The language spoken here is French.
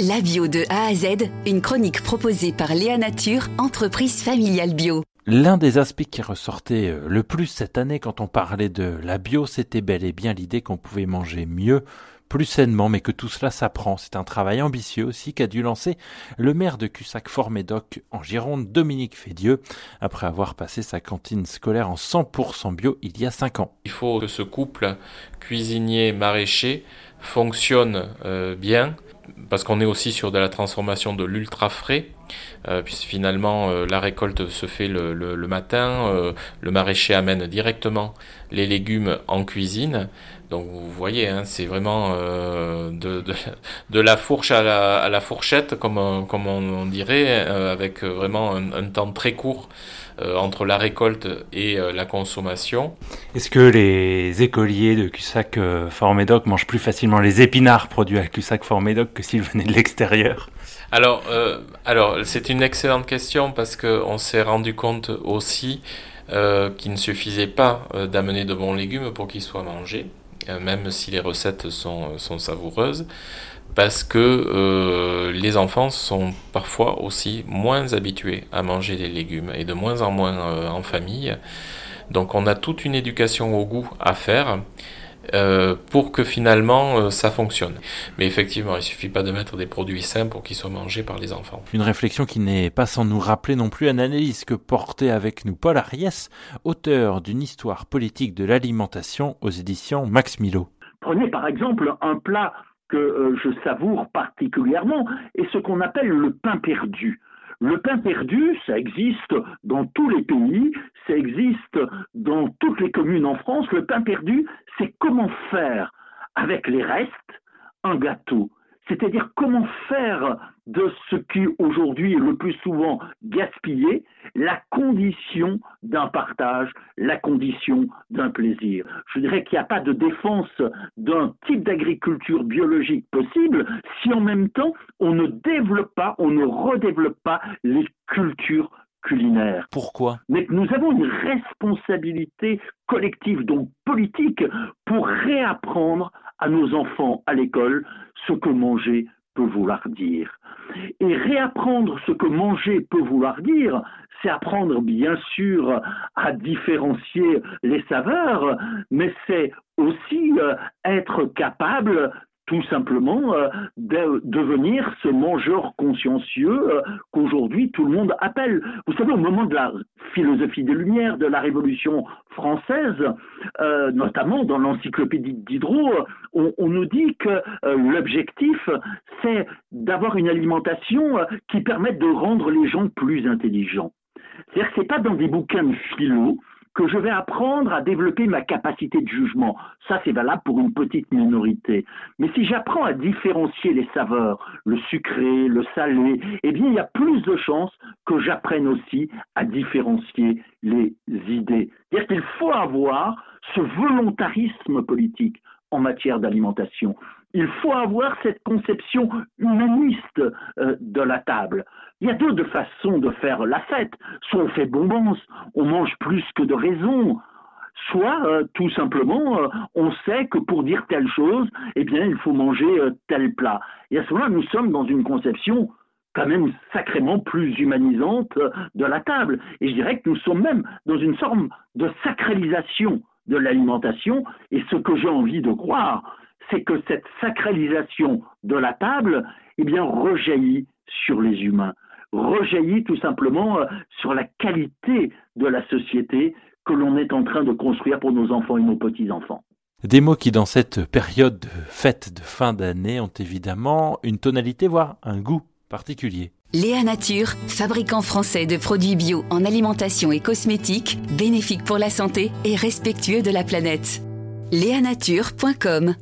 La bio de A à Z, une chronique proposée par Léa Nature, entreprise familiale bio. L'un des aspects qui ressortait euh, le plus cette année quand on parlait de la bio, c'était bel et bien l'idée qu'on pouvait manger mieux, plus sainement, mais que tout cela s'apprend. C'est un travail ambitieux aussi qu'a dû lancer le maire de Cussac-Fort-Médoc en Gironde, Dominique Fédieux, après avoir passé sa cantine scolaire en 100% bio il y a 5 ans. Il faut que ce couple cuisinier-maraîcher fonctionne euh, bien parce qu'on est aussi sur de la transformation de l'ultra frais, euh, puisque finalement euh, la récolte se fait le, matin, euh, le maraîcher amène directement les légumes en cuisine. Donc vous voyez, hein, c'est vraiment de, de, la fourche à la, fourchette, comme, on, dirait, avec vraiment un, temps très court entre la récolte et la consommation. Est-ce que les écoliers de Cussac-Fort-Médoc mangent plus facilement les épinards produits à Cussac-Fort-Médoc que s'ils venaient de l'extérieur? Alors, alors c'est une excellente question parce qu'on s'est rendu compte aussi euh, qu'il ne suffisait pas euh, d'amener de bons légumes pour qu'ils soient mangés, euh, même si les recettes sont, sont savoureuses, parce que les enfants sont parfois aussi moins habitués à manger des légumes et de moins en moins en famille. Donc on a toute une éducation au goût à faire. Euh, pour que finalement euh, ça fonctionne. Mais effectivement, il suffit pas de mettre des produits sains pour qu'ils soient mangés par les enfants. Une réflexion qui n'est pas sans nous rappeler non plus une analyse que portait avec nous Paul Ariès, auteur d'une histoire politique de l'alimentation aux éditions Max Milo. Prenez par exemple un plat que euh, je savoure particulièrement et ce qu'on appelle le pain perdu. Le pain perdu, ça existe dans tous les pays, ça existe dans toutes les communes en France. Le pain perdu, c'est comment faire avec les restes un gâteau. C'est-à-dire comment faire de ce qui aujourd'hui est le plus souvent gaspillé la condition d'un partage, la condition d'un plaisir. Je dirais qu'il n'y a pas de défense d'un type d'agriculture biologique possible si en même temps on ne développe pas, on ne redéveloppe pas les cultures culinaires. Pourquoi? Mais nous avons une responsabilité collective, donc politique, pour réapprendre à nos enfants à l'école ce que manger peut vouloir dire. Et réapprendre ce que manger peut vouloir dire, c'est apprendre bien sûr à différencier les saveurs, mais c'est aussi euh, être capable tout simplement euh, de devenir ce mangeur consciencieux euh, qu'aujourd'hui tout le monde appelle. Vous savez, au moment de la philosophie des Lumières, de la Révolution française, euh, notamment dans l'encyclopédie Diderot, on, on, nous dit que l'objectif, c'est d'avoir une alimentation qui permette de rendre les gens plus intelligents. C'est-à-dire que ce n'est pas dans des bouquins de philo, que je vais apprendre à développer ma capacité de jugement. Ça, c'est valable pour une petite minorité. Mais si j'apprends à différencier les saveurs, le sucré, le salé, eh bien, il y a plus de chances que j'apprenne aussi à différencier les idées. C'est-à-dire qu'il faut avoir ce volontarisme politique en matière d'alimentation. Il faut avoir cette conception humaniste euh, de la table. Il y a deux façons de faire la fête. Soit on fait bonbons, on mange plus que de raison, soit euh, tout simplement euh, on sait que pour dire telle chose, eh bien il faut manger tel plat. Et à ce moment-là, nous sommes dans une conception quand même sacrément plus humanisante de la table. Et je dirais que nous sommes même dans une forme de sacralisation de l'alimentation. Et ce que j'ai envie de croire, c'est que cette sacralisation de la table, eh bien, rejaillit sur les humains, rejaillit tout simplement euh, sur la qualité de la société que l'on est en train de construire pour nos enfants et nos petits-enfants. Des mots qui, dans cette période de fête de fin d'année, ont évidemment une tonalité, voire un goût particulier. Léa Nature, fabricant français de produits bio en alimentation et cosmétiques, bénéfique pour la santé et respectueux de la planète. Léanature.com